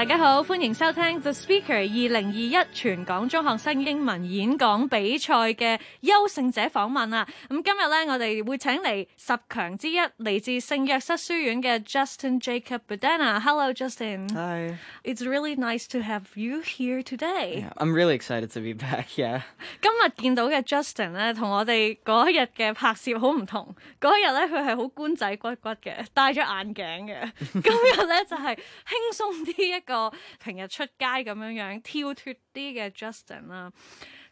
大家好，歡迎收聽 The Speaker 二零二一全港中學生英文演講比賽嘅優勝者訪問啊！咁今日咧，我哋會請嚟十強之一，嚟自聖約瑟書院嘅 Justin Jacob Bedana。Hello, Justin. Hi. It's really nice to have you here today. Yeah, I'm really excited to be back. Yeah. 今日見到嘅 Justin 咧，同我哋嗰日嘅拍攝好唔同。嗰日咧，佢係好官仔骨骨嘅，戴咗眼鏡嘅。今日咧就係、輕鬆啲一個 平日出街咁样样跳脱啲嘅 Justin 啦。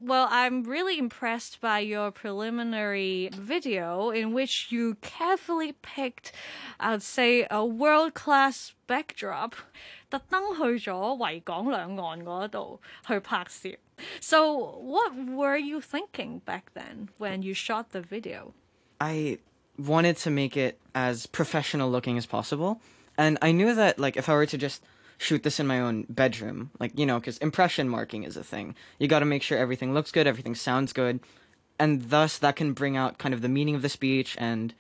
Well, I'm really impressed by your preliminary video in which you carefully picked, I'd say, a world-class backdrop. 特登去咗维港两岸嗰度去拍摄。So, what were you thinking back then when you shot the video? I wanted to make it as professional looking as possible. And I knew that, like, if I were to just shoot this in my own bedroom, like, you know, because impression marking is a thing. You got to make sure everything looks good, everything sounds good. And thus, that can bring out kind of the meaning of the speech and,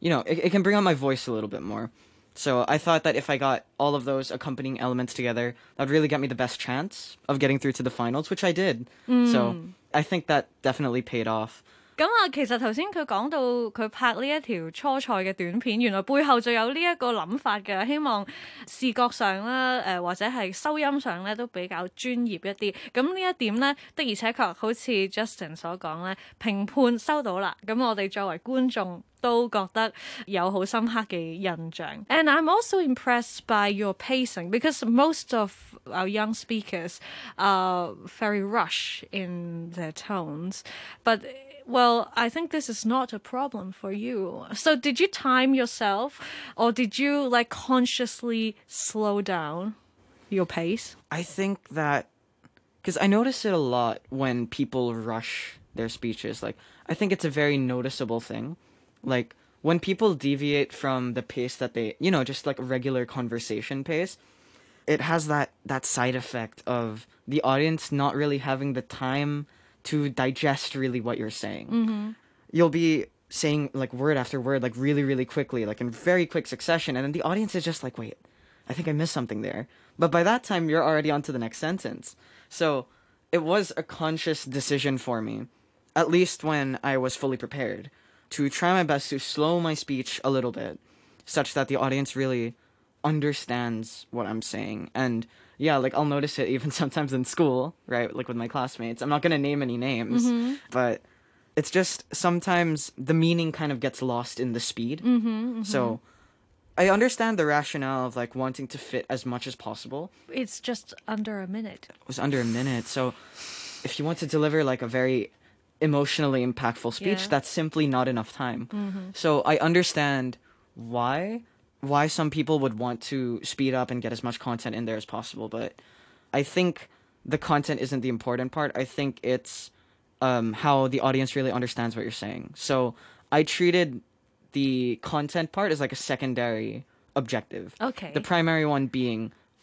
you know, it, it can bring out my voice a little bit more. So I thought that if I got all of those accompanying elements together, that would really get me the best chance of getting through to the finals, which I did. So mm. I think that definitely paid off. 咁啊，其實頭先佢講到佢拍呢一條初賽嘅短片，原來背後就有呢一個諗法嘅，希望視覺上啦，誒、或者係收音上咧都比較專業一啲。咁呢一點咧的而且確好似 Justin 所講咧，評判收到啦，咁我哋作為觀眾。都覺得有好深刻嘅印象。And I'm also impressed by your pacing because most of our young speakers are very rush in their tones. But well, I think this is not a problem for you. So did you time yourself or did you like consciously slow down your pace? I think that because I notice it a lot when people rush their speeches. Like, I think it's a very noticeable thing. Like, when people deviate from the pace that they, you know, just like a regular conversation pace, it has that that side effect of the audience not really having the time to digest really what you're saying. Mm-hmm. You'll be saying like word after word like really really quickly like in very quick succession and then the audience is just like wait I think I missed something there. But by that time, you're already on to the next sentence. So it was a conscious decision for me, at least when I was fully prepared, to try my best to slow my speech a little bit, such that the audience really understands what I'm saying. And yeah, like I'll notice it even sometimes in school, right? Like with my classmates. I'm not going to name any names, mm-hmm. but it's just sometimes the meaning kind of gets lost in the speed. Mm-hmm, mm-hmm. So I understand the rationale of like wanting to fit as much as possible. It's just under a minute. It was under a minute, so if you want to deliver like a very emotionally impactful speech, Yeah. that's simply not enough time. So I understand why why some people would want to speed up and get as much content in there as possible, but I think the content isn't the important part. I think it's um, how the audience really understands what you're saying. So I treated the content part as like a secondary objective. Okay. The primary one being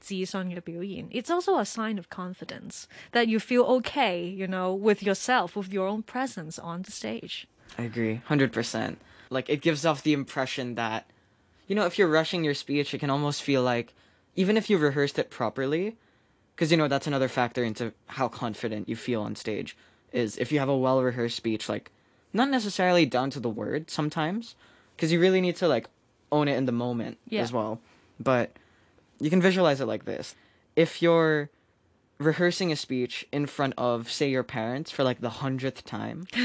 自信嘅表现。It's also a sign of confidence that you feel okay, you know, with yourself, with your own presence on the stage. I agree, 100%. Like, it gives off the impression that, you know, if you're rushing your speech, it can almost feel like, even if you rehearsed it properly, because, you know, that's another factor into how confident you feel on stage, is if you have a well rehearsed speech, like, not necessarily down to the word sometimes, because you really need to, like, own it in the moment Yeah. as well. But you can visualize it like this if you're rehearsing a speech in front of, say, your parents for like the hundredth time,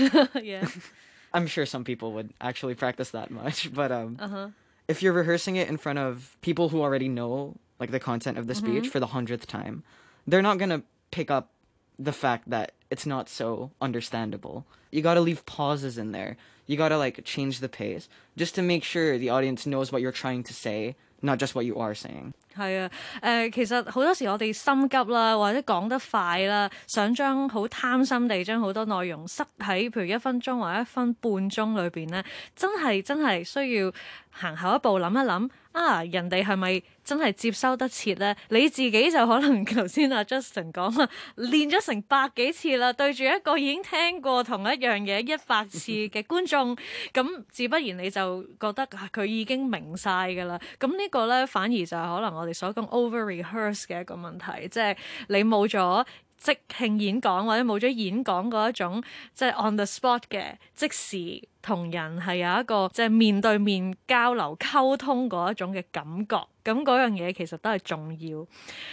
yeah. I'm sure some people would actually practice that much, but um, Uh-huh. if you're rehearsing it in front of people who already know like the content of the speech Mm-hmm. for the hundredth time, they're not gonna pick up the fact that it's not so understandable. You gotta leave pauses in there. You gotta like change the pace just to make sure the audience knows what you're trying to say, not just what you are saying. 係啊，誒、其實好多時我哋心急啦，或者講得快啦，想將好貪心地將好多內容塞喺譬如一分鐘或者一分半鐘裏邊咧，真係真係需要行後一步諗一諗 啊，人哋係咪真係接收得切咧？你自己就可能頭先阿 Justin 講啦，練咗成百幾次啦，對住一個已經聽過同一樣嘢一百次嘅觀眾，咁自不然你就覺得啊佢已經明晒㗎啦。咁呢個咧反而就係可能我哋所講 over rehearse 嘅一個問題，即係你冇咗。 即兴演讲或者冇咗演讲嗰一种即系 on the spot 嘅即时同人系有一个即系面对面交流沟通嗰一种嘅感觉，咁嗰样嘢其实都系重要。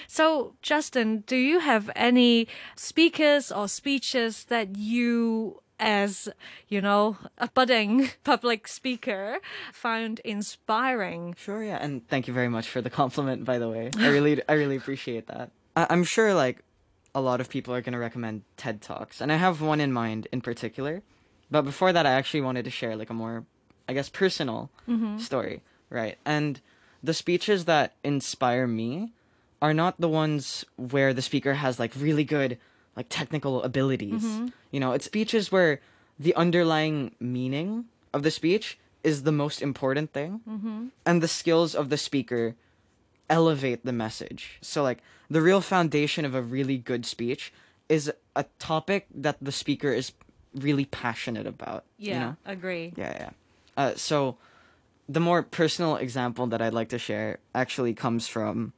So Justin, do you have any speakers or speeches that you as you know a budding public speaker found inspiring Sure, yeah, and thank you very much for the compliment, by the way. I really, I really appreciate that. I- I'm sure, like, a lot of people are gonna recommend TED Talks, and I have one in mind in particular. But before that, I actually wanted to share like a more, I guess, personal mm-hmm. story, right? And the speeches that inspire me are not the ones where the speaker has like really good, like technical abilities. Mm-hmm. You know, it's speeches where the underlying meaning of the speech is the most important thing, mm-hmm. and the skills of the speaker elevate the message. So like the real foundation of a really good speech is a topic that the speaker is really passionate about. yeah You know? agree Yeah, yeah. Uh, so the more personal example that I'd like to share actually comes from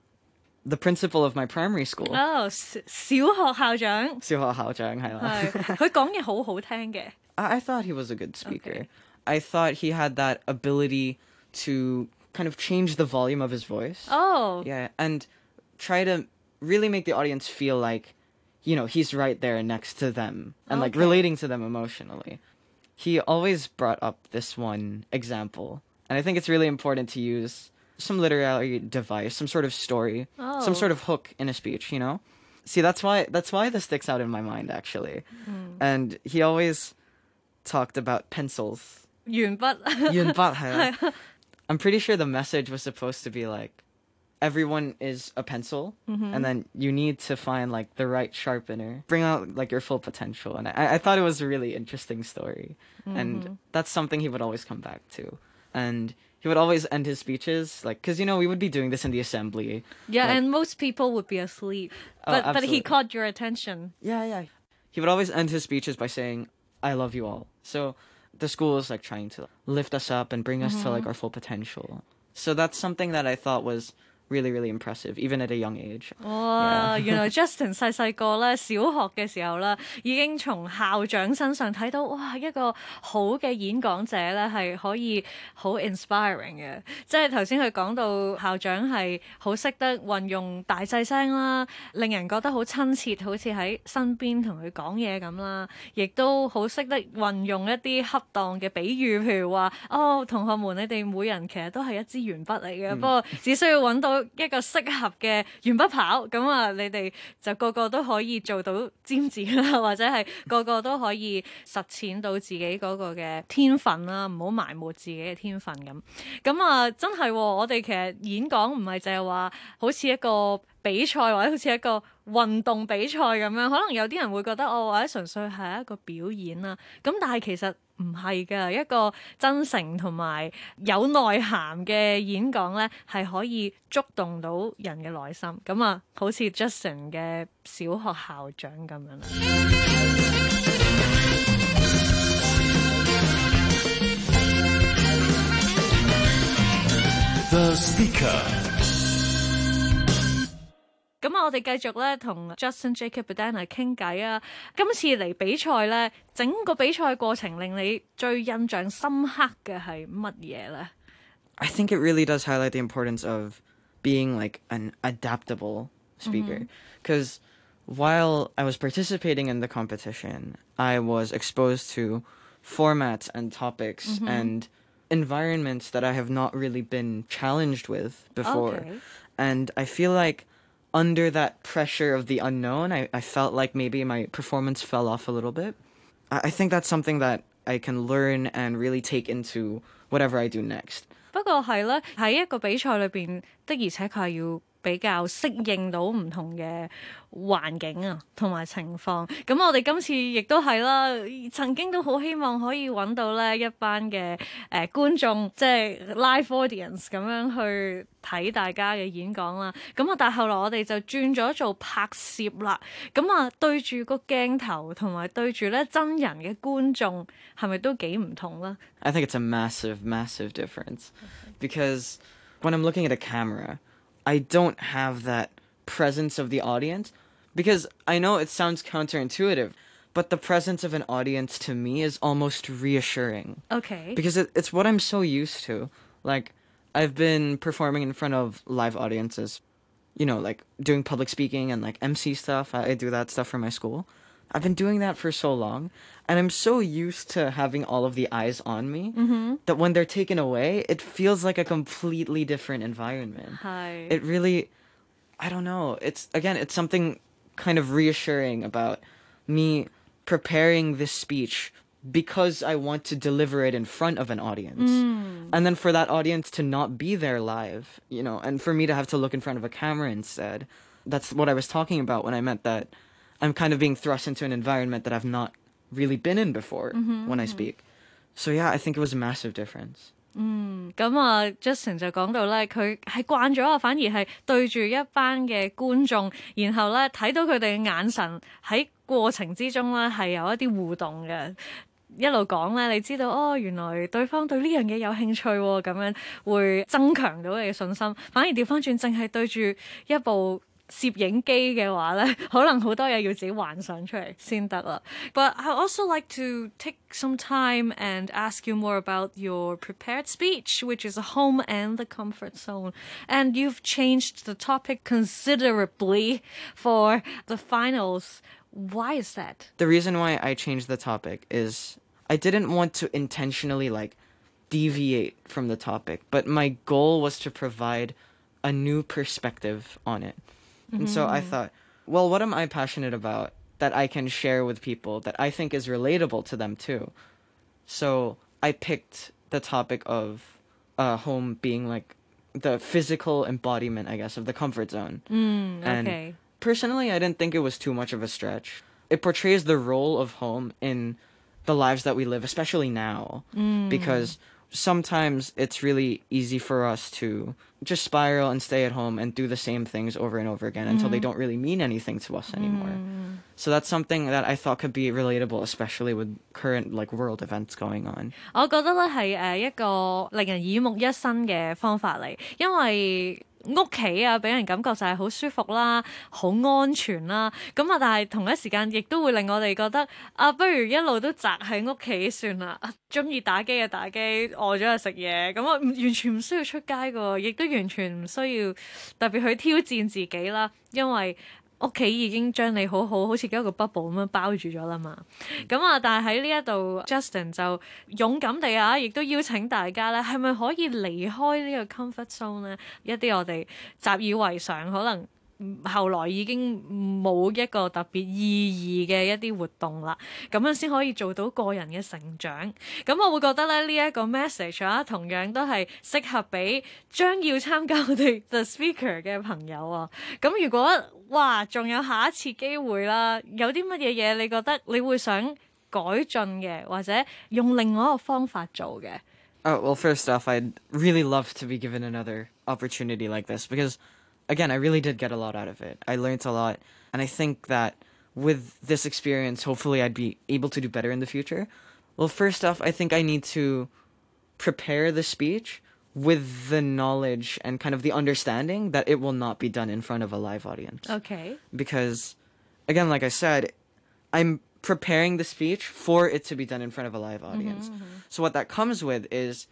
the principal of my primary school. 哦小小学校长小学校长系啦。系佢讲嘢好好听嘅。 I, I thought he was a good speaker. Okay. I thought he had that ability to kind of change the volume of his voice. Oh, Yeah, and try to really make the audience feel like, you know, he's right there next to them and like Okay. relating to them emotionally. He always brought up this one example, and I think it's really important to use some literary device, some sort of story, Oh. some sort of hook in a speech, you know? See, that's why that's why this sticks out in my mind actually. And he always talked about pencils. 铅笔 Yunbat, 系啦 I'm pretty sure the message was supposed to be like everyone is a pencil mm-hmm. and then you need to find like the right sharpener bring out like your full potential and i, I thought it was a really interesting story and mm-hmm. that's something he would always come back to and he would always end his speeches like because you know we would be doing this in the assembly Yeah, like- and most people would be asleep. Oh, But but he caught your attention. Yeah, yeah. He would always end his speeches by saying, "I love you all." So the school is like trying to lift us up and bring us to like mm-hmm. our full potential. So that's something that I thought was really, really impressive, even at a young age. 哇！原來 Justin 細細個咧，小學嘅時候咧，已經從校長身上睇到，哇！一個好嘅演講者咧，係可以好 inspiring 嘅。即係頭先佢講到校長係好識得運用大細聲啦，令人覺得好親切，好似喺身邊同佢講嘢咁啦。亦都好識得運用一啲恰當嘅比喻，譬如話：哦，同學們，你哋每人其實都係一支鉛筆嚟嘅，不過只需要揾到 一個適合嘅鉛筆刨，咁啊，你哋就個個都可以做到尖子啦，或者係個個都可以實踐到自己嗰個嘅天分啦，唔好埋沒自己嘅天分咁。咁啊，真係喎、我哋其實演講唔係淨係話好似一個比賽或者好似一個運動比賽咁樣，可能有啲人會覺得哦，或者純粹係一個表演啦。咁但係其實 唔係㗎，一個真誠同埋有內涵嘅演講咧，係可以觸動到人嘅內心。咁啊，好似 Justin 嘅小學校長咁樣啦。 The speaker. 咁啊，我哋继续咧同 Justin Jacob Bedana 傾偈啊！今次嚟比賽咧，整個比賽過程令你最印象深刻嘅係乜嘢咧？I think it really does highlight the importance of being like an adaptable speaker, mm-hmm. because while I was participating in the competition, I was exposed to formats and topics mm-hmm. and environments that I have not really been challenged with before. And I feel like under that pressure of the unknown, I, I felt like maybe my performance fell off a little bit. I, I think that's something that I can learn and really take into whatever I do next. 不过系啦，喺一个比赛里边的而且确系要 比較適應到唔同嘅環境啊，同埋情況。咁我哋今次亦都係啦，曾經都好希望可以揾到呢一班嘅誒、呃、觀眾，即係 live audience 咁樣去睇大家嘅演講啦。咁啊，但係後來我哋就轉咗做拍攝啦。咁啊，對住個鏡頭同埋對住咧真人嘅觀眾，係咪都幾唔同咧？ I think it's a massive, massive difference. Because when I'm looking at a camera, I don't have that presence of the audience. Because I know it sounds counterintuitive, but the presence of an audience to me is almost reassuring. OK，Because it, it's what I'm so used to. Like, I've been performing in front of live audiences, you know, like doing public speaking and like MC stuff. I, I do that stuff for my school. I've been doing that for so long, and I'm so used to having all of the eyes on me mm-hmm. that when they're taken away, it feels like a completely different environment. 係。It really, I don't know. It's again, it's something kind of reassuring about me preparing this speech because I want to deliver it in front of an audience. Mm. And then for that audience to not be there live, you know, and for me to have to look in front of a camera instead. That's what I was talking about when I meant that I'm kind of being thrust into an environment that I've not really been in before when I speak. So yeah, I think it was a massive difference. 咁啊，Justin 就讲到咧，佢系惯咗啊，反而系对住一班嘅观众，然后咧睇到佢哋嘅眼神喺过程之中咧系有一啲互动嘅。一路讲咧，你知道哦，原来对方对呢样嘢有兴趣喎，咁样会增强到你嘅信心。反而调翻转，净系对住一部 摄影机嘅话咧，可能好多嘢要自己幻想出嚟先得啦。But I also like to take some time and ask you more about your prepared speech, which is a home and the comfort zone. And you've changed the topic considerably for the finals. Why is that? the reason why I changed the topic is I didn't want to intentionally like deviate from the topic, but my goal was to provide a new perspective on it. And so I mm-hmm. thought, well, what am I passionate about that I can share with people that I think is relatable to them too? So I picked the topic of uh, home being like the physical embodiment, I guess, of the comfort zone. Mm, and okay. personally, I didn't think it was too much of a stretch. It portrays the role of home in the lives that we live, especially now, mm. because sometimes it's really easy for us to just spiral and stay at home and do the same things over and over again until they don't really mean anything to us anymore. So that's something that I thought could be relatable, especially with current like world events going on. 我觉得咧系诶一个令人耳目一新嘅方法嚟，因为 屋企啊俾人感覺就係好舒服啦、好安全啦，咁啊但係同一時間亦都會令我哋覺得啊，不如一路都宅喺屋企算啦，中意打機嘅打機，餓咗就食嘢，咁啊唔完全唔需要出街嘅喎，亦都完全唔需要特別去挑戰自己啦，因為。 屋企已經將你好好好似一個 bubble 咁樣包住咗啦嘛，咁啊，但係喺呢一度，Justin 就勇敢地啊，亦都邀請大家咧，係咪可以離開呢個 comfort zone 咧？一啲我哋習以為常，可能嗯 後來已經冇一個特別意義嘅一啲活動啦，咁樣先可以做到個人嘅成長。咁我會覺得咧，呢、一個 message 啊，同樣都係適合俾將要參加我哋 The Speaker 嘅朋友啊。咁如果哇，仲有下一次機會啦，有啲乜嘢嘢你覺得你會想改進嘅，或者用另外一個方法做嘅？ Oh, well, first off, I'd really love to be given another opportunity like this because, again, I really did get a lot out of it. I learned a lot, and I think that with this experience, hopefully, I'd be able to do better in the future. Well, first off, I think I need to prepare the speech with the knowledge and kind of the understanding that it will not be done in front of a live audience Okay. Because, again like i said i'm preparing the speech for it to be done in front of a live mm-hmm, audience mm-hmm. so what that comes with is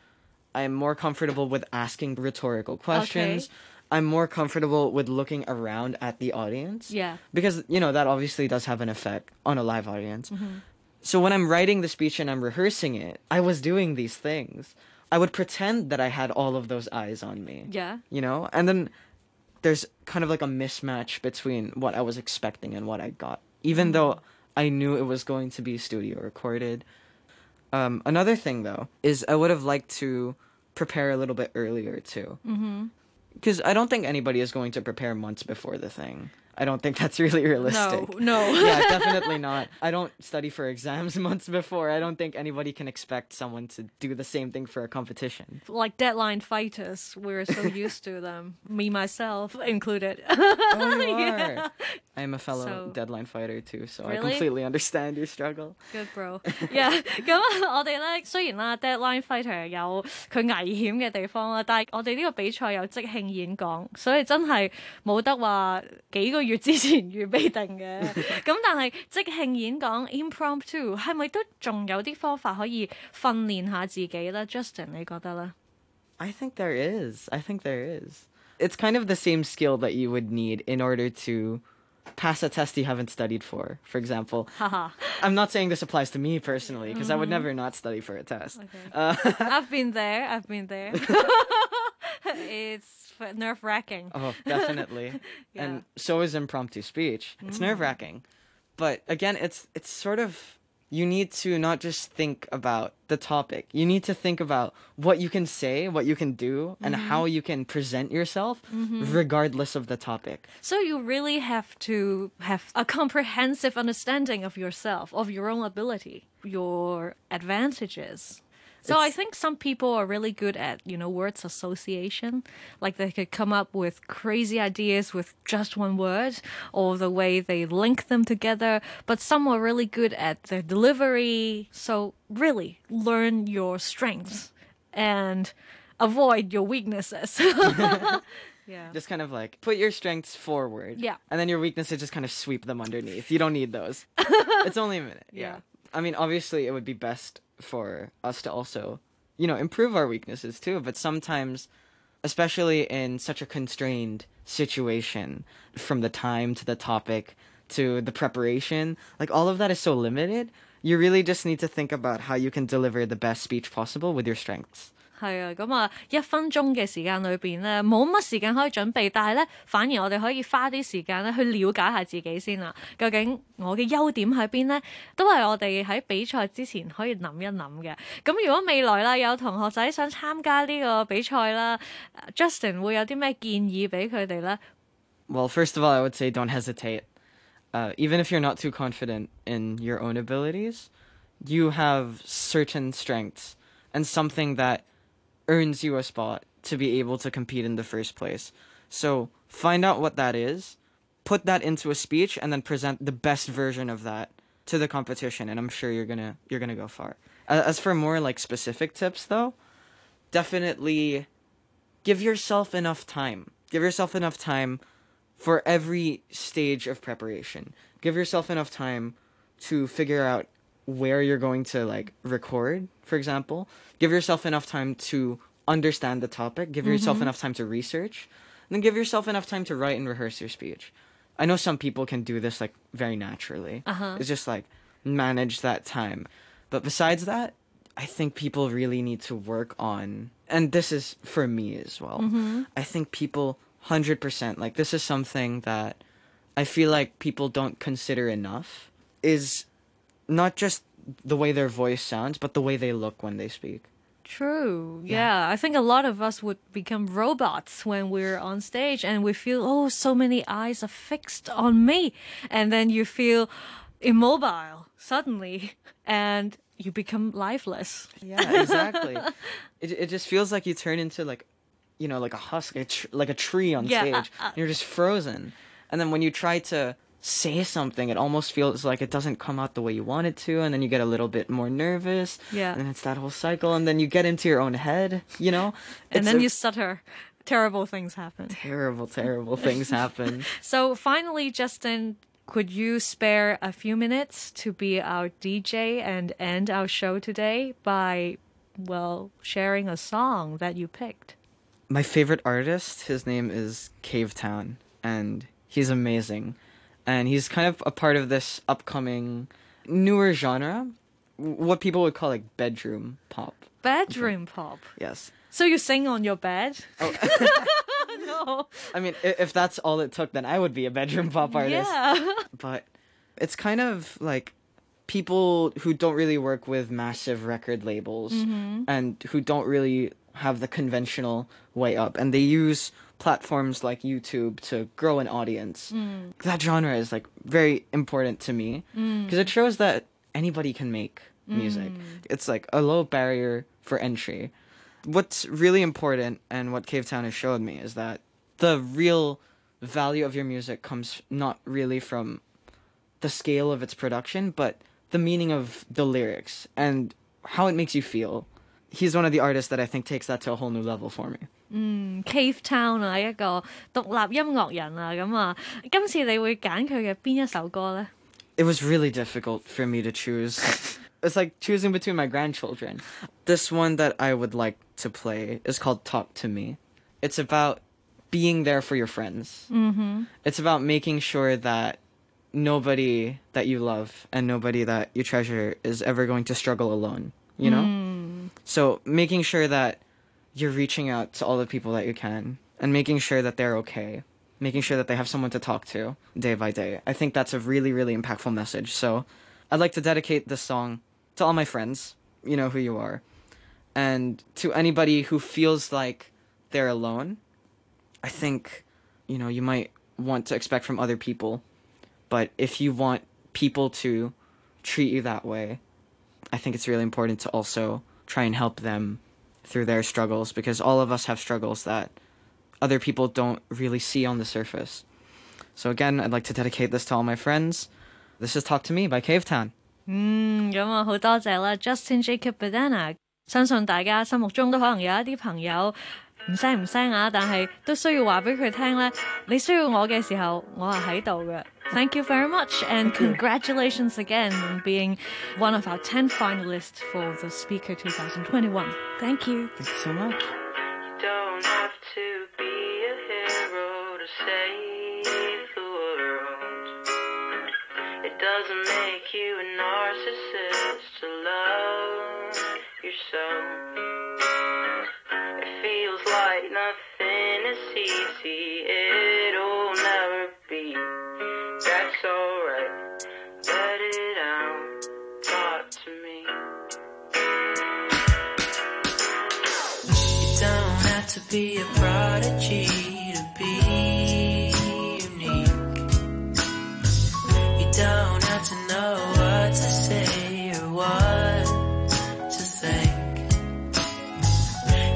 i'm more comfortable with asking rhetorical questions i'm more comfortable with looking around at the audience Yeah. because you know that obviously does have an effect on a live audience mm-hmm. So when I'm writing the speech and I'm rehearsing it, I was doing these things. I would pretend that I had all of those eyes on me. Yeah. You know? And then there's kind of like a mismatch between what I was expecting and what I got. Even mm-hmm. though I knew it was going to be studio recorded. Um, another thing though is I would have liked to prepare a little bit earlier too. Mm-hmm. Because I don't think anybody is going to prepare months before the thing. I don't think that's really realistic. No, no. yeah, definitely not. I don't study for exams months before. I don't think anybody can expect someone to do the same thing for a competition. like deadline fighters, we're so used to them. Me myself included. Oh, you are. I am a fellow So- deadline fighter too, so I Really? completely understand your struggle. Good bro，yeah 咁啊我哋咧虽然啦，deadline fighter 有佢危险嘅地方啦，但系我哋呢个比赛有即兴演讲，所以真系冇得话几个月之前预备定嘅。咁但系即兴演讲 impromptu 系咪都仲有啲方法可以训练下自己咧？Justin 你觉得咧？ I think there is. I think there is. It's kind of the same skill that you would need in order to pass a test you haven't studied for. For example, I'm not saying this applies to me personally because I would never not study for a test. Uh, I've been there. I've been there. it's nerve wracking. Oh, definitely. Yeah. And so is impromptu speech. It's nerve wracking. But again, it's it's sort of you need to not just think about the topic. You need to think about what you can say, what you can do, and mm-hmm. how you can present yourself mm-hmm. regardless of the topic. So you really have to have a comprehensive understanding of yourself, of your own ability, your advantages. So I think some people are really good at, you know, words association. Like they could come up with crazy ideas with just one word or the way they link them together. But some are really good at their delivery. So really learn your strengths and avoid your weaknesses. yeah. Just kind of like put your strengths forward. Yeah. And then your weaknesses just kind of sweep them underneath. You don't need those. it's only a minute. Yeah. Yeah. I mean, obviously, it would be best for us to also, you know, improve our weaknesses too. But sometimes, especially in such a constrained situation, from the time to the topic to the preparation, like all of that is so limited. You really just need to think about how you can deliver the best speech possible with your strengths. 係啊，咁啊一分鐘嘅時間裏邊咧，冇乜時間可以準備，但係咧反而我哋可以花啲時間咧去了解下自己先啦。究竟我嘅優點喺邊呢？都係我哋喺比賽之前可以諗一諗嘅。咁如果未來啦有同學仔想參加呢個比賽啦，Justin 會有啲咩建議俾佢哋咧？ Well, first of all, I would say don't hesitate. Uh, even if you're not too confident in your own abilities, you have certain strengths and something that earns you a spot to be able to compete in the first place. So find out what that is, put that into a speech, and then present the best version of that to the competition. And I'm sure you're gonna you're gonna go far. As for more like specific tips, though, definitely give yourself enough time. Give yourself enough time for every stage of preparation. Give yourself enough time to figure out where you're going to like record, for example. Give yourself enough time to understand the topic. Give yourself mm-hmm. enough time to research. And then give yourself enough time to write and rehearse your speech. I know some people can do this like very naturally. Uh-huh. It's just like manage that time. But besides that, I think people really need to work on, and this is for me as well. Mm-hmm. I think people, 100%, like, this is something that I feel like people don't consider enough, is not just the way their voice sounds, but the way they look when they speak. True. Yeah. I think a lot of us would become robots when we're on stage and we feel, oh, so many eyes are fixed on me. And then you feel immobile suddenly and you become lifeless. Yeah, exactly. it, it just feels like you turn into, like, you know, like a husk, a tr- like a tree on Yeah, stage. uh, uh. you're just frozen. And then when you try to say something, it almost feels like it doesn't come out the way you want it to, and then you get a little bit more nervous. Yeah. And it's that whole cycle, and then you get into your own head, you know? And then a- you stutter. Terrible things happen. Terrible, terrible things happen. So finally, Justin, could you spare a few minutes to be our DJ and end our show today by, well, sharing a song that you picked? My favorite artist, his name is Cavetown, and he's amazing. And he's kind of a part of this upcoming newer genre, what people would call like bedroom pop. Bedroom pop. Yes. So you sing on your bed? Oh. no. I mean, if that's all it took, then I would be a bedroom pop artist. Yeah. But it's kind of like people who don't really work with massive record labels mm-hmm. and who don't really have the conventional way up, and they use platforms like YouTube to grow an audience. Mm. That genre is like very important to me mm. because it shows that anybody can make music. Mm. It's like a low barrier for entry. What's really important and what Cavetown has showed me is that the real value of your music comes not really from the scale of its production, but the meaning of the lyrics and how it makes you feel he's one of the artists that I think takes that to a whole new level for me。嗯，Cavetown It was really difficult for me to choose. It's like choosing between my grandchildren. This one that I would like to play is called Talk to Me. It's about being there for your friends. Mm-hmm. It's about making sure that nobody that you love and nobody that you treasure is ever going to struggle alone, you know? Mm. So making sure that you're reaching out to all the people that you can and making sure that they're okay, making sure that they have someone to talk to day by day. I think that's a really, really impactful message. So I'd like to dedicate this song to all my friends, you know who you are, and to anybody who feels like they're alone. I think, you know, you might want to expect from other people, but if you want people to treat you that way, I think it's really important to also try and help them through their struggles because all of us have struggles that other people don't really see on the surface. So again, I'd like to dedicate this to all my friends. This is Talk to Me by Cavetown。嗯，咁啊好多謝啦，Justin Jacob Bedana。相信大家心目中都可能有一啲朋友唔聲唔聲啊，但係都需要話俾佢聽咧，你需要我嘅時候，我係喺度嘅。Thank you very much and congratulations again on being one of our 10 finalists for the Speaker 2021. Thank you. Thank you so much. You don't have to be a hero to save the world. It doesn't make you a narcissist to love yourself. Be a prodigy to be unique. You don't have to know what to say or what to think.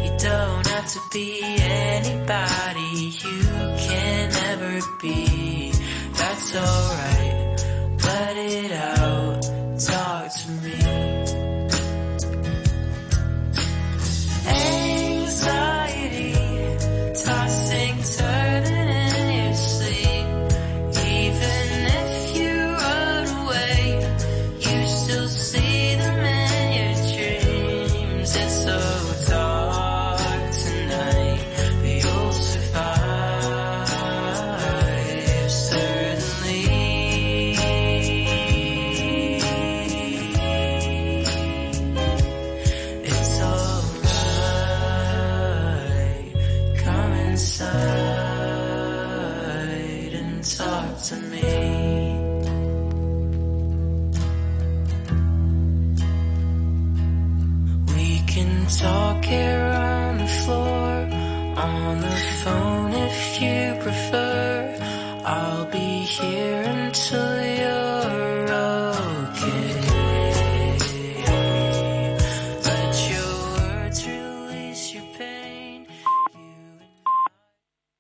You don't have to be anybody you can never be. That's alright.